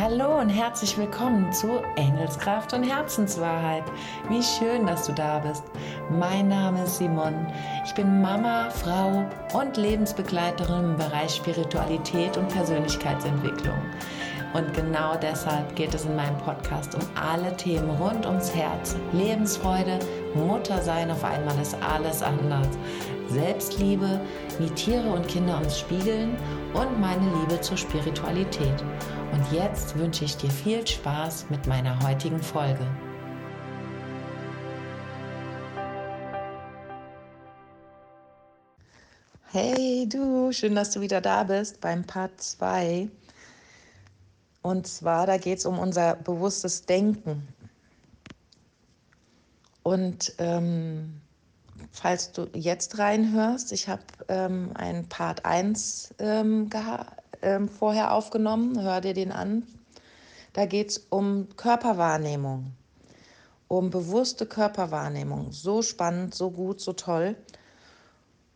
Hallo und herzlich willkommen zu Engelskraft und Herzenswahrheit. Wie schön, dass du da bist. Mein Name ist Simon. Ich bin Mama, Frau und Lebensbegleiterin im Bereich Spiritualität und Persönlichkeitsentwicklung. Und genau deshalb geht es in meinem Podcast um alle Themen rund ums Herz. Lebensfreude, Muttersein auf einmal ist alles anders. Selbstliebe, wie Tiere und Kinder uns spiegeln und meine Liebe zur Spiritualität. Und jetzt wünsche ich dir viel Spaß mit meiner heutigen Folge. Hey du, schön, dass du wieder da bist beim Part 2. Und zwar, da geht es um unser bewusstes Denken. Und ähm, falls du jetzt reinhörst, ich habe ähm, einen Part 1 ähm, ähm, vorher aufgenommen, hör dir den an. Da geht es um Körperwahrnehmung, um bewusste Körperwahrnehmung. So spannend, so gut, so toll.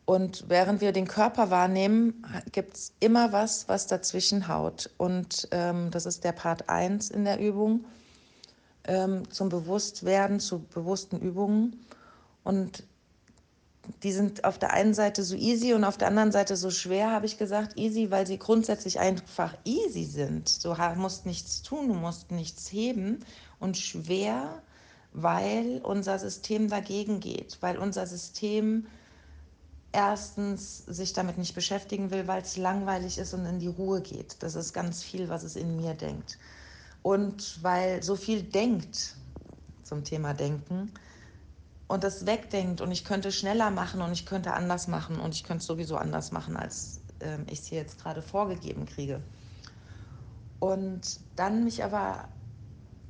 Und während wir den Körper wahrnehmen, gibt es immer was, was dazwischen haut. Und ähm, das ist der Part 1 in der Übung ähm, zum Bewusstwerden, zu bewussten Übungen. Und die sind auf der einen Seite so easy und auf der anderen Seite so schwer, habe ich gesagt. Easy, weil sie grundsätzlich einfach easy sind. Du musst nichts tun, du musst nichts heben. Und schwer, weil unser System dagegen geht, weil unser System erstens sich damit nicht beschäftigen will, weil es langweilig ist und in die Ruhe geht. Das ist ganz viel, was es in mir denkt. Und weil so viel denkt zum Thema Denken, und das wegdenkt und ich könnte schneller machen und ich könnte anders machen und ich könnte es sowieso anders machen, als äh, ich es hier jetzt gerade vorgegeben kriege. Und dann mich aber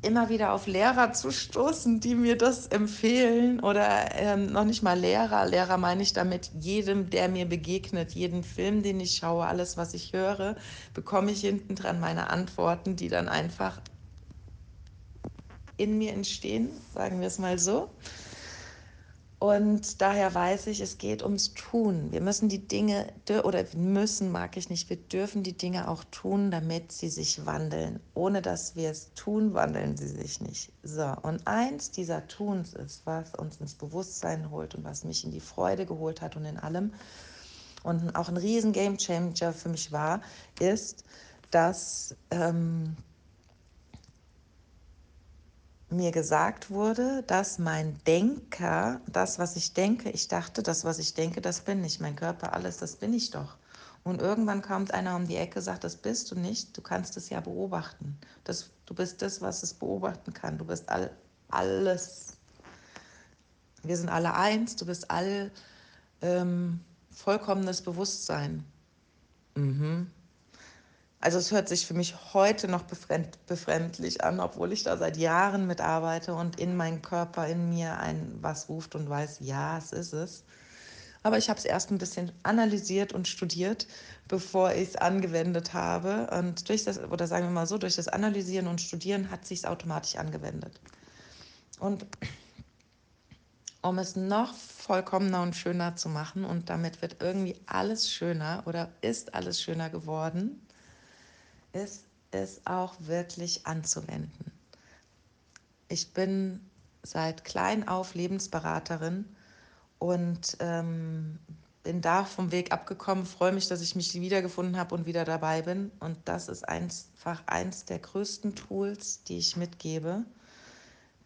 immer wieder auf Lehrer zu stoßen, die mir das empfehlen oder ähm, noch nicht mal Lehrer. Lehrer meine ich damit jedem, der mir begegnet, jeden Film, den ich schaue, alles, was ich höre, bekomme ich hinten dran meine Antworten, die dann einfach in mir entstehen, sagen wir es mal so. Und daher weiß ich, es geht ums Tun. Wir müssen die Dinge, oder müssen mag ich nicht, wir dürfen die Dinge auch tun, damit sie sich wandeln. Ohne dass wir es tun, wandeln sie sich nicht. So, und eins dieser Tuns ist, was uns ins Bewusstsein holt und was mich in die Freude geholt hat und in allem und auch ein riesen Game Changer für mich war, ist, dass ähm, mir gesagt wurde, dass mein Denker, das, was ich denke, ich dachte, das, was ich denke, das bin ich. Mein Körper, alles, das bin ich doch. Und irgendwann kommt einer um die Ecke, sagt, das bist du nicht, du kannst es ja beobachten. Das, du bist das, was es beobachten kann. Du bist all, alles. Wir sind alle eins, du bist all ähm, vollkommenes Bewusstsein. Mhm. Also es hört sich für mich heute noch befremdlich an, obwohl ich da seit Jahren mitarbeite und in meinen Körper, in mir ein was ruft und weiß, ja, es ist es. Aber ich habe es erst ein bisschen analysiert und studiert, bevor ich es angewendet habe. Und durch das, oder sagen wir mal so, durch das Analysieren und Studieren hat sich es automatisch angewendet. Und um es noch vollkommener und schöner zu machen, und damit wird irgendwie alles schöner oder ist alles schöner geworden, ist es auch wirklich anzuwenden. Ich bin seit klein auf Lebensberaterin und ähm, bin da vom Weg abgekommen, freue mich, dass ich mich wiedergefunden habe und wieder dabei bin. Und das ist einfach eins der größten Tools, die ich mitgebe.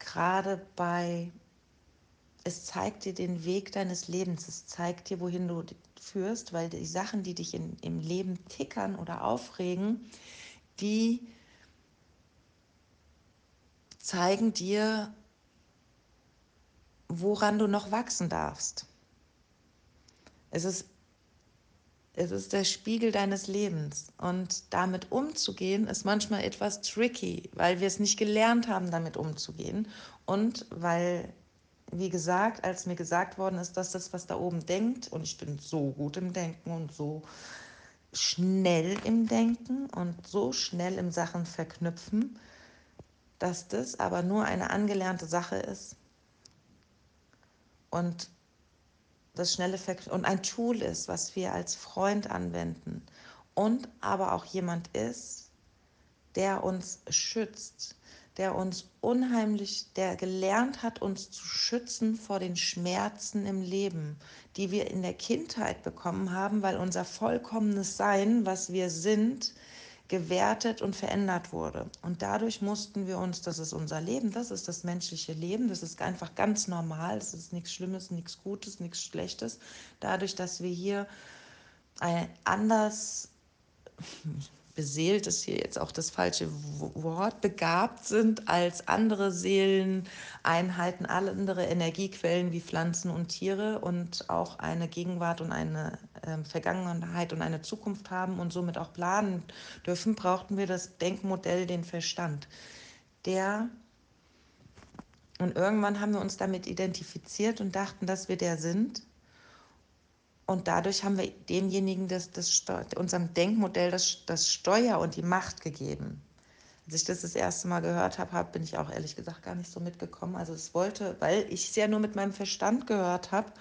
Gerade bei, es zeigt dir den Weg deines Lebens, es zeigt dir, wohin du führst, weil die Sachen, die dich in, im Leben tickern oder aufregen, die zeigen dir, woran du noch wachsen darfst. Es ist Es ist der Spiegel deines Lebens. Und damit umzugehen, ist manchmal etwas tricky, weil wir es nicht gelernt haben, damit umzugehen. Und weil, wie gesagt, als mir gesagt worden ist, dass das, was da oben denkt, und ich bin so gut im Denken und so schnell im Denken und so schnell im Sachen verknüpfen, dass das aber nur eine angelernte Sache ist und das schnelle Verk und ein Tool ist, was wir als Freund anwenden und aber auch jemand ist, der uns schützt, der uns unheimlich, der gelernt hat, uns zu schützen vor den Schmerzen im Leben, die wir in der Kindheit bekommen haben, weil unser vollkommenes Sein, was wir sind, gewertet und verändert wurde. Und dadurch mussten wir uns, das ist unser Leben, das ist das menschliche Leben, das ist einfach ganz normal, es ist nichts Schlimmes, nichts Gutes, nichts Schlechtes. Dadurch, dass wir hier ein anders beseelt ist hier jetzt auch das falsche Wort, begabt sind als andere Seeleneinheiten, andere Energiequellen wie Pflanzen und Tiere und auch eine Gegenwart und eine äh, Vergangenheit und eine Zukunft haben und somit auch planen dürfen, brauchten wir das Denkmodell, den Verstand. Der und irgendwann haben wir uns damit identifiziert und dachten, dass wir der sind und dadurch haben wir demjenigen das, das, unserem Denkmodell das, das Steuer und die Macht gegeben. Als ich das das erste Mal gehört habe, hab, bin ich auch ehrlich gesagt gar nicht so mitgekommen. Also es wollte, weil ich es ja nur mit meinem Verstand gehört habe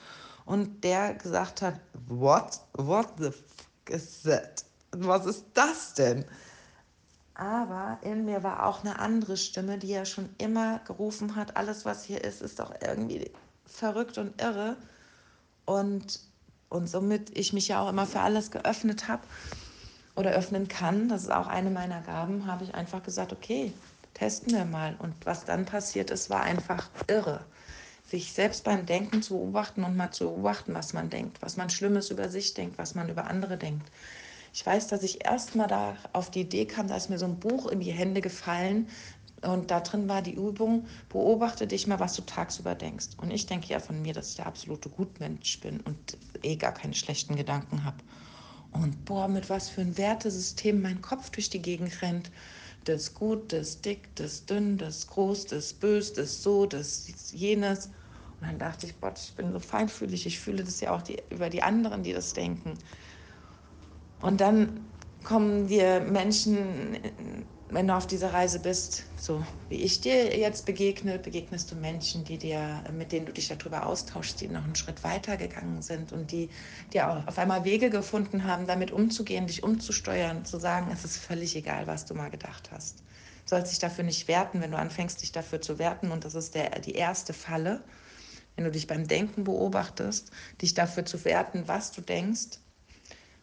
und der gesagt hat, what, what the fuck is that? Was ist das denn? Aber in mir war auch eine andere Stimme, die ja schon immer gerufen hat, alles was hier ist, ist doch irgendwie verrückt und irre. Und und somit ich mich ja auch immer für alles geöffnet habe oder öffnen kann, das ist auch eine meiner Gaben, habe ich einfach gesagt, okay, testen wir mal. Und was dann passiert ist, war einfach irre. Sich selbst beim Denken zu beobachten und mal zu beobachten, was man denkt, was man Schlimmes über sich denkt, was man über andere denkt. Ich weiß, dass ich erst mal da auf die Idee kam, da ist mir so ein Buch in die Hände gefallen, und da drin war die Übung, beobachte dich mal, was du tagsüber denkst. Und ich denke ja von mir, dass ich der absolute Gutmensch bin und eh gar keine schlechten Gedanken habe. Und boah, mit was für ein Wertesystem mein Kopf durch die Gegend rennt. Das gut, das dick, das dünn, das groß, das bös, das so, das jenes. Und dann dachte ich, Gott, ich bin so feinfühlig. Ich fühle das ja auch die, über die anderen, die das denken. Und dann kommen dir Menschen wenn du auf dieser Reise bist, so wie ich dir jetzt begegne, begegnest du Menschen, die dir, mit denen du dich darüber austauschst, die noch einen Schritt weiter gegangen sind und die dir auch auf einmal Wege gefunden haben, damit umzugehen, dich umzusteuern, zu sagen, es ist völlig egal, was du mal gedacht hast. Du sollst dich dafür nicht werten, wenn du anfängst, dich dafür zu werten. Und das ist der, die erste Falle, wenn du dich beim Denken beobachtest, dich dafür zu werten, was du denkst,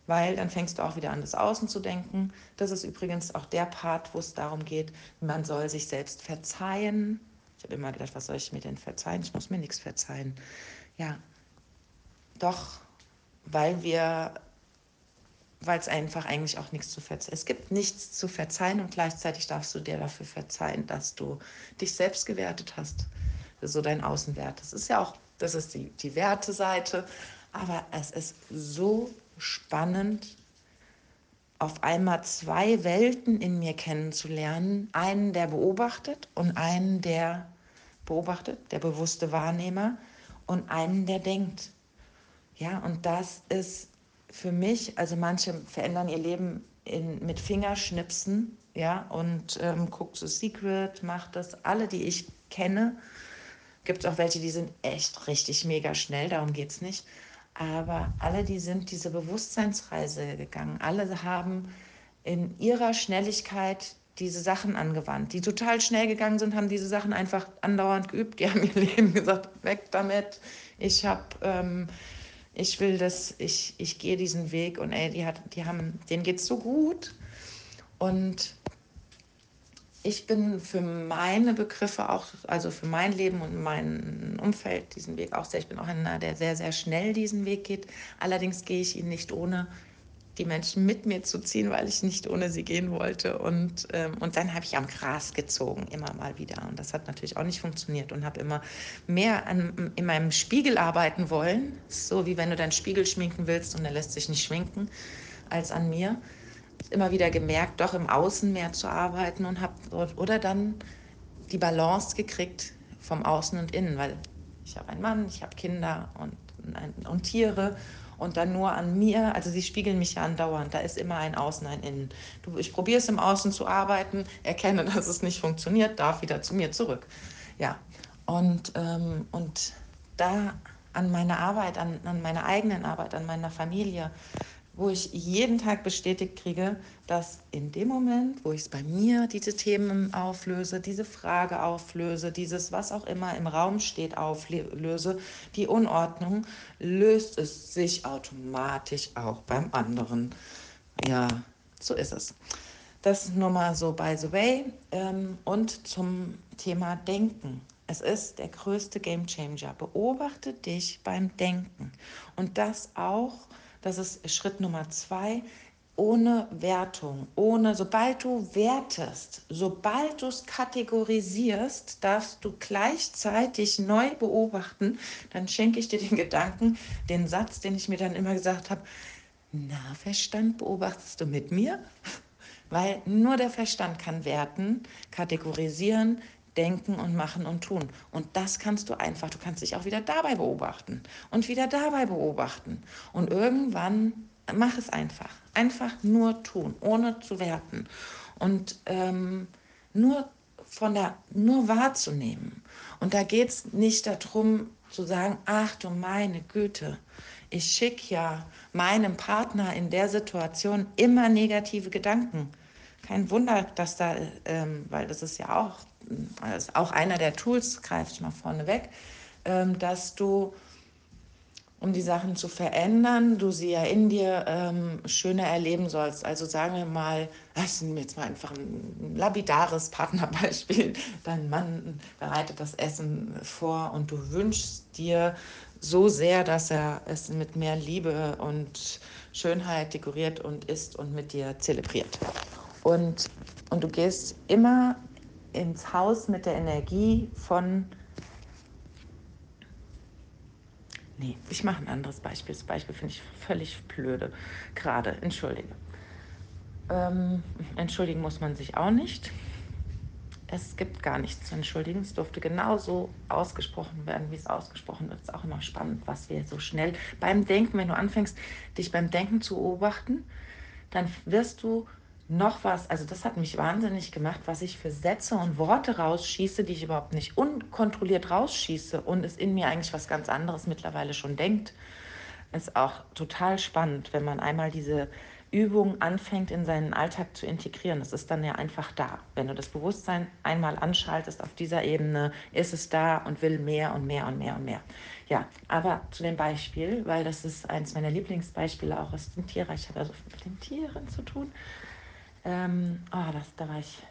weil dann fängst du auch wieder an, das Außen zu denken. Das ist übrigens auch der Part, wo es darum geht, man soll sich selbst verzeihen. Ich habe immer gedacht, was soll ich mir denn verzeihen? Ich muss mir nichts verzeihen. Ja, doch, weil wir, weil es einfach eigentlich auch nichts zu verzeihen. Es gibt nichts zu verzeihen und gleichzeitig darfst du dir dafür verzeihen, dass du dich selbst gewertet hast. So dein Außenwert. Das ist ja auch, das ist die, die Werteseite. Aber es ist so spannend, auf einmal zwei Welten in mir kennenzulernen. Einen, der beobachtet und einen, der beobachtet, der bewusste Wahrnehmer und einen, der denkt. Ja, und das ist für mich, also manche verändern ihr Leben in, mit Fingerschnipsen, ja, und ähm, guckt so Secret, macht das. Alle, die ich kenne, gibt es auch welche, die sind echt richtig mega schnell, darum geht es nicht. Aber alle, die sind diese Bewusstseinsreise gegangen, alle haben in ihrer Schnelligkeit diese Sachen angewandt. Die total schnell gegangen sind, haben diese Sachen einfach andauernd geübt. Die haben ihr Leben gesagt, weg damit. Ich habe, ähm, ich will das, ich, ich gehe diesen Weg und ey, die hat, die haben, denen geht's so gut. Und ich bin für meine Begriffe auch, also für mein Leben und mein Umfeld diesen Weg auch sehr, ich bin auch einer, der sehr, sehr schnell diesen Weg geht. Allerdings gehe ich ihn nicht ohne die Menschen mit mir zu ziehen, weil ich nicht ohne sie gehen wollte. Und, ähm, und dann habe ich am Gras gezogen, immer mal wieder. Und das hat natürlich auch nicht funktioniert und habe immer mehr an, in meinem Spiegel arbeiten wollen. So wie wenn du deinen Spiegel schminken willst und er lässt sich nicht schminken, als an mir. Immer wieder gemerkt, doch im Außen mehr zu arbeiten und habe oder dann die Balance gekriegt vom Außen und Innen, weil ich habe einen Mann, ich habe Kinder und, und Tiere und dann nur an mir, also sie spiegeln mich ja andauernd, da ist immer ein Außen, ein Innen. Du, ich probiere es im Außen zu arbeiten, erkenne, dass es nicht funktioniert, darf wieder zu mir zurück. Ja, und, ähm, und da an meiner Arbeit, an, an meiner eigenen Arbeit, an meiner Familie, wo ich jeden Tag bestätigt kriege, dass in dem Moment, wo ich es bei mir diese Themen auflöse, diese Frage auflöse, dieses was auch immer im Raum steht auflöse, die Unordnung, löst es sich automatisch auch beim anderen. Ja, so ist es. Das nur mal so by the way. Ähm, und zum Thema Denken. Es ist der größte Gamechanger. Beobachte dich beim Denken. Und das auch das ist Schritt Nummer zwei. Ohne Wertung, ohne, sobald du wertest, sobald du es kategorisierst, darfst du gleichzeitig neu beobachten. Dann schenke ich dir den Gedanken, den Satz, den ich mir dann immer gesagt habe, na, Verstand, beobachtest du mit mir? Weil nur der Verstand kann werten, kategorisieren, denken und machen und tun. Und das kannst du einfach, du kannst dich auch wieder dabei beobachten und wieder dabei beobachten. Und irgendwann mach es einfach. Einfach nur tun, ohne zu werten. Und ähm, nur von der, nur wahrzunehmen. Und da geht es nicht darum zu sagen, ach du meine Güte, ich schicke ja meinem Partner in der Situation immer negative Gedanken. Kein Wunder, dass da, ähm, weil das ist ja auch das ist auch einer der Tools, greife ich mal vorne weg, ähm, dass du, um die Sachen zu verändern, du sie ja in dir ähm, schöner erleben sollst. Also sagen wir mal, das ist jetzt mal einfach ein labidares Partnerbeispiel. Dein Mann bereitet das Essen vor und du wünschst dir so sehr, dass er es mit mehr Liebe und Schönheit dekoriert und isst und mit dir zelebriert. Und, und du gehst immer ins Haus mit der Energie von. Nee, ich mache ein anderes Beispiel. Das Beispiel finde ich völlig blöde. Gerade, entschuldige. Ähm, entschuldigen muss man sich auch nicht. Es gibt gar nichts zu entschuldigen. Es durfte genauso ausgesprochen werden, wie es ausgesprochen wird. Es ist auch immer spannend, was wir so schnell beim Denken, wenn du anfängst, dich beim Denken zu beobachten, dann wirst du noch was, also das hat mich wahnsinnig gemacht, was ich für Sätze und Worte rausschieße, die ich überhaupt nicht unkontrolliert rausschieße und es in mir eigentlich was ganz anderes mittlerweile schon denkt, ist auch total spannend, wenn man einmal diese Übung anfängt in seinen Alltag zu integrieren. Es ist dann ja einfach da. Wenn du das Bewusstsein einmal anschaltest auf dieser Ebene, ist es da und will mehr und mehr und mehr und mehr. Ja, aber zu dem Beispiel, weil das ist eins meiner Lieblingsbeispiele auch aus dem Tierreich, ich habe also mit den Tieren zu tun. Ähm, oh, das, da war ich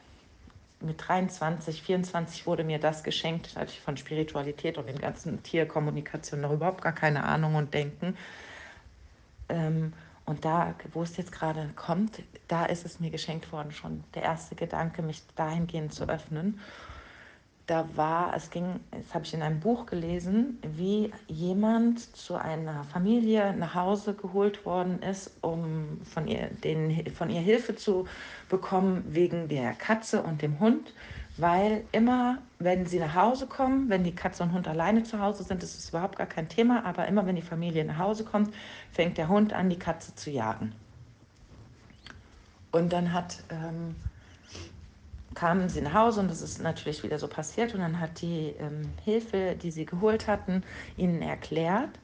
mit 23, 24 wurde mir das geschenkt, da hatte ich von Spiritualität und dem ganzen Tierkommunikation noch überhaupt gar keine Ahnung und Denken. Ähm, und da, wo es jetzt gerade kommt, da ist es mir geschenkt worden, schon der erste Gedanke, mich dahingehend zu öffnen da war, es ging, das habe ich in einem Buch gelesen, wie jemand zu einer Familie nach Hause geholt worden ist, um von ihr, den, von ihr Hilfe zu bekommen wegen der Katze und dem Hund, weil immer, wenn sie nach Hause kommen, wenn die Katze und Hund alleine zu Hause sind, ist es überhaupt gar kein Thema, aber immer wenn die Familie nach Hause kommt, fängt der Hund an, die Katze zu jagen. Und dann hat ähm, kamen sie nach Hause und das ist natürlich wieder so passiert. Und dann hat die ähm, Hilfe, die sie geholt hatten, ihnen erklärt,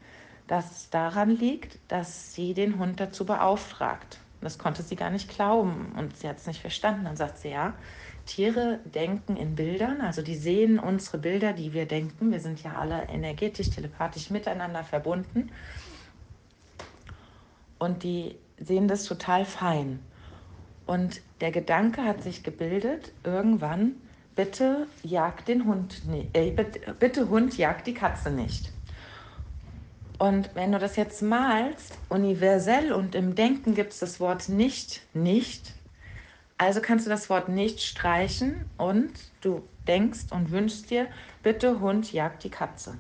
dass es daran liegt, dass sie den Hund dazu beauftragt. Das konnte sie gar nicht glauben und sie hat es nicht verstanden. Dann sagt sie, ja, Tiere denken in Bildern, also die sehen unsere Bilder, die wir denken. Wir sind ja alle energetisch, telepathisch miteinander verbunden. Und die sehen das total fein. Und der Gedanke hat sich gebildet, irgendwann, bitte jagt den Hund äh, bitte, bitte Hund jagt die Katze nicht. Und wenn du das jetzt malst, universell und im Denken gibt es das Wort nicht, nicht. Also kannst du das Wort nicht streichen und du denkst und wünschst dir, bitte Hund jagt die Katze.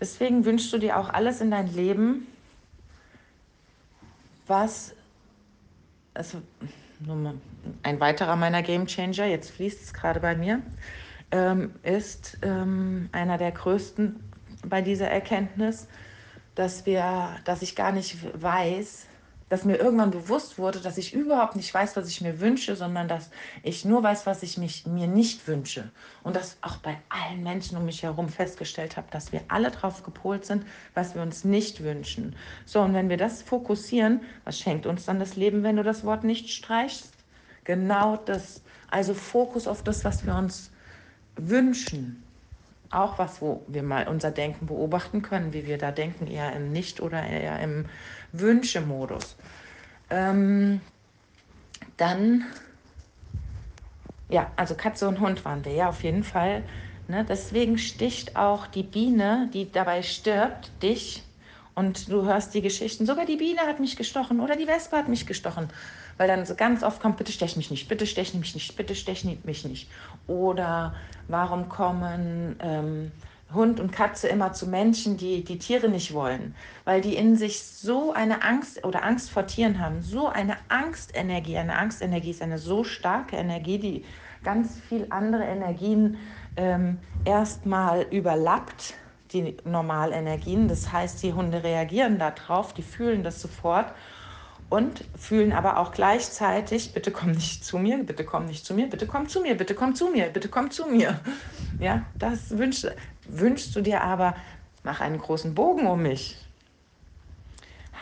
Deswegen wünschst du dir auch alles in dein Leben, was, also ein weiterer meiner Game Changer, jetzt fließt es gerade bei mir, ähm, ist ähm, einer der größten bei dieser Erkenntnis, dass wir, dass ich gar nicht weiß, dass mir irgendwann bewusst wurde, dass ich überhaupt nicht weiß, was ich mir wünsche, sondern dass ich nur weiß, was ich mich, mir nicht wünsche. Und das auch bei allen Menschen um mich herum festgestellt habe, dass wir alle darauf gepolt sind, was wir uns nicht wünschen. So, und wenn wir das fokussieren, was schenkt uns dann das Leben, wenn du das Wort nicht streichst? Genau das. Also Fokus auf das, was wir uns wünschen auch was, wo wir mal unser Denken beobachten können, wie wir da denken, eher im Nicht- oder eher im Wünschemodus. Ähm, dann, ja, also Katze und Hund waren wir, ja, auf jeden Fall. Ne? Deswegen sticht auch die Biene, die dabei stirbt, dich und du hörst die Geschichten. Sogar die Biene hat mich gestochen oder die Wespe hat mich gestochen. Weil dann so ganz oft kommt, bitte stech mich nicht, bitte stech mich nicht, bitte stech mich nicht. Oder warum kommen ähm, Hund und Katze immer zu Menschen, die die Tiere nicht wollen? Weil die in sich so eine Angst oder Angst vor Tieren haben, so eine Angstenergie. Eine Angstenergie ist eine so starke Energie, die ganz viel andere Energien ähm, erstmal überlappt die Normalenergien. Das heißt, die Hunde reagieren darauf, die fühlen das sofort und fühlen aber auch gleichzeitig, bitte komm nicht zu mir, bitte komm nicht zu mir, bitte komm zu mir, bitte komm zu mir, bitte komm zu mir. Ja, das wünschst, wünschst du dir aber, mach einen großen Bogen um mich.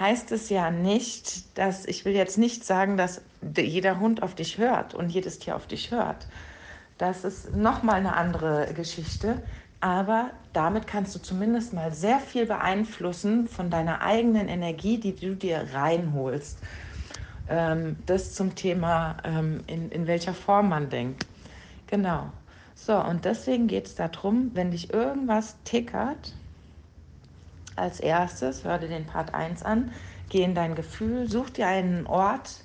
Heißt es ja nicht, dass, ich will jetzt nicht sagen, dass jeder Hund auf dich hört und jedes Tier auf dich hört. Das ist nochmal eine andere Geschichte aber damit kannst du zumindest mal sehr viel beeinflussen von deiner eigenen Energie, die du dir reinholst. Ähm, das zum Thema, ähm, in, in welcher Form man denkt. Genau. So, und deswegen geht es darum, wenn dich irgendwas tickert, als erstes, hör dir den Part 1 an, geh in dein Gefühl, such dir einen Ort,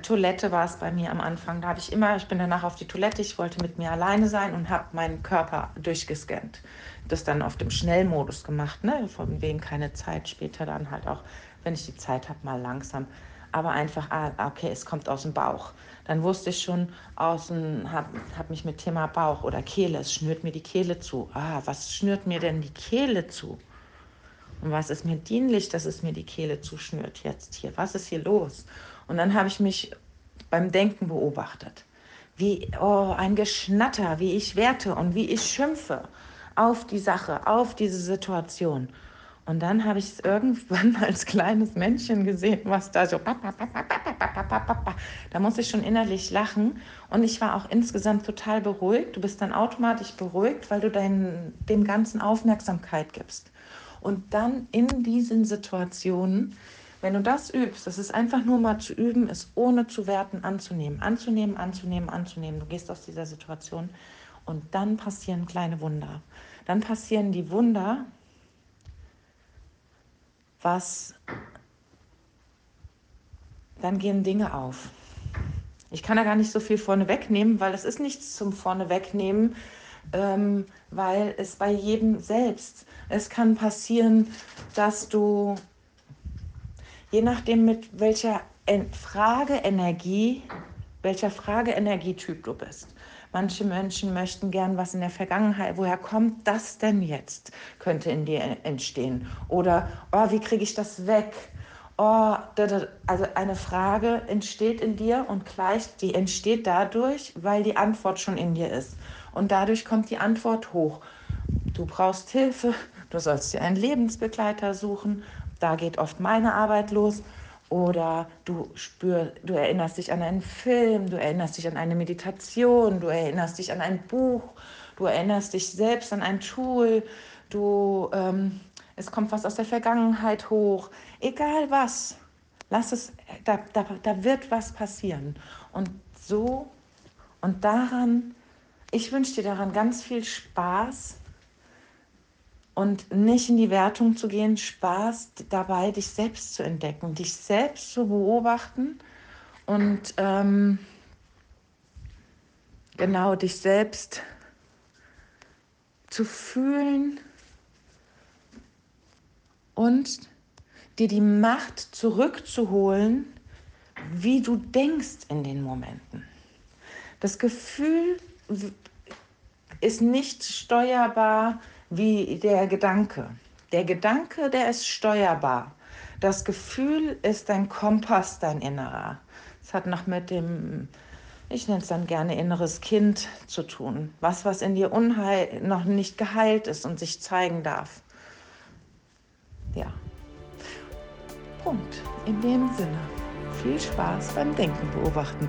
Toilette war es bei mir am Anfang. Da habe ich immer, ich bin danach auf die Toilette, ich wollte mit mir alleine sein und habe meinen Körper durchgescannt. Das dann auf dem Schnellmodus gemacht, ne? von wegen keine Zeit, später dann halt auch, wenn ich die Zeit habe, mal langsam. Aber einfach, ah, okay, es kommt aus dem Bauch. Dann wusste ich schon, außen, habe hab mich mit Thema Bauch oder Kehle, es schnürt mir die Kehle zu. Ah, was schnürt mir denn die Kehle zu? Und was ist mir dienlich, dass es mir die Kehle zuschnürt jetzt hier? Was ist hier los? Und dann habe ich mich beim Denken beobachtet. Wie, oh, ein Geschnatter, wie ich werte und wie ich schimpfe auf die Sache, auf diese Situation. Und dann habe ich es irgendwann als kleines Männchen gesehen, was da so. Da muss ich schon innerlich lachen. Und ich war auch insgesamt total beruhigt. Du bist dann automatisch beruhigt, weil du dein, dem Ganzen Aufmerksamkeit gibst. Und dann in diesen Situationen wenn du das übst, das ist einfach nur mal zu üben, es ohne zu werten anzunehmen, anzunehmen, anzunehmen, anzunehmen. Du gehst aus dieser Situation und dann passieren kleine Wunder. Dann passieren die Wunder, was, dann gehen Dinge auf. Ich kann da gar nicht so viel vorne wegnehmen, weil es ist nichts zum vorne wegnehmen, ähm, weil es bei jedem selbst. Es kann passieren, dass du je nachdem, mit welcher Frageenergie, welcher Frageenergietyp du bist. Manche Menschen möchten gern was in der Vergangenheit. Woher kommt das denn jetzt? Könnte in dir entstehen. Oder, oh, wie kriege ich das weg? Oh, also eine Frage entsteht in dir und gleich, die entsteht dadurch, weil die Antwort schon in dir ist. Und dadurch kommt die Antwort hoch. Du brauchst Hilfe, du sollst dir einen Lebensbegleiter suchen da geht oft meine Arbeit los. Oder du spür, du erinnerst dich an einen Film, du erinnerst dich an eine Meditation, du erinnerst dich an ein Buch, du erinnerst dich selbst an ein Tool, du, ähm, es kommt was aus der Vergangenheit hoch. Egal was, lass es, da, da, da wird was passieren. Und so und daran, ich wünsche dir daran ganz viel Spaß, und nicht in die Wertung zu gehen, Spaß dabei, dich selbst zu entdecken, dich selbst zu beobachten und ähm, genau dich selbst zu fühlen und dir die Macht zurückzuholen, wie du denkst in den Momenten. Das Gefühl ist nicht steuerbar wie der Gedanke. Der Gedanke, der ist steuerbar. Das Gefühl ist dein Kompass, dein Innerer. Es hat noch mit dem, ich nenne es dann gerne inneres Kind zu tun. Was, was in dir unheil, noch nicht geheilt ist und sich zeigen darf. Ja. Punkt. In dem Sinne. Viel Spaß beim Denken beobachten.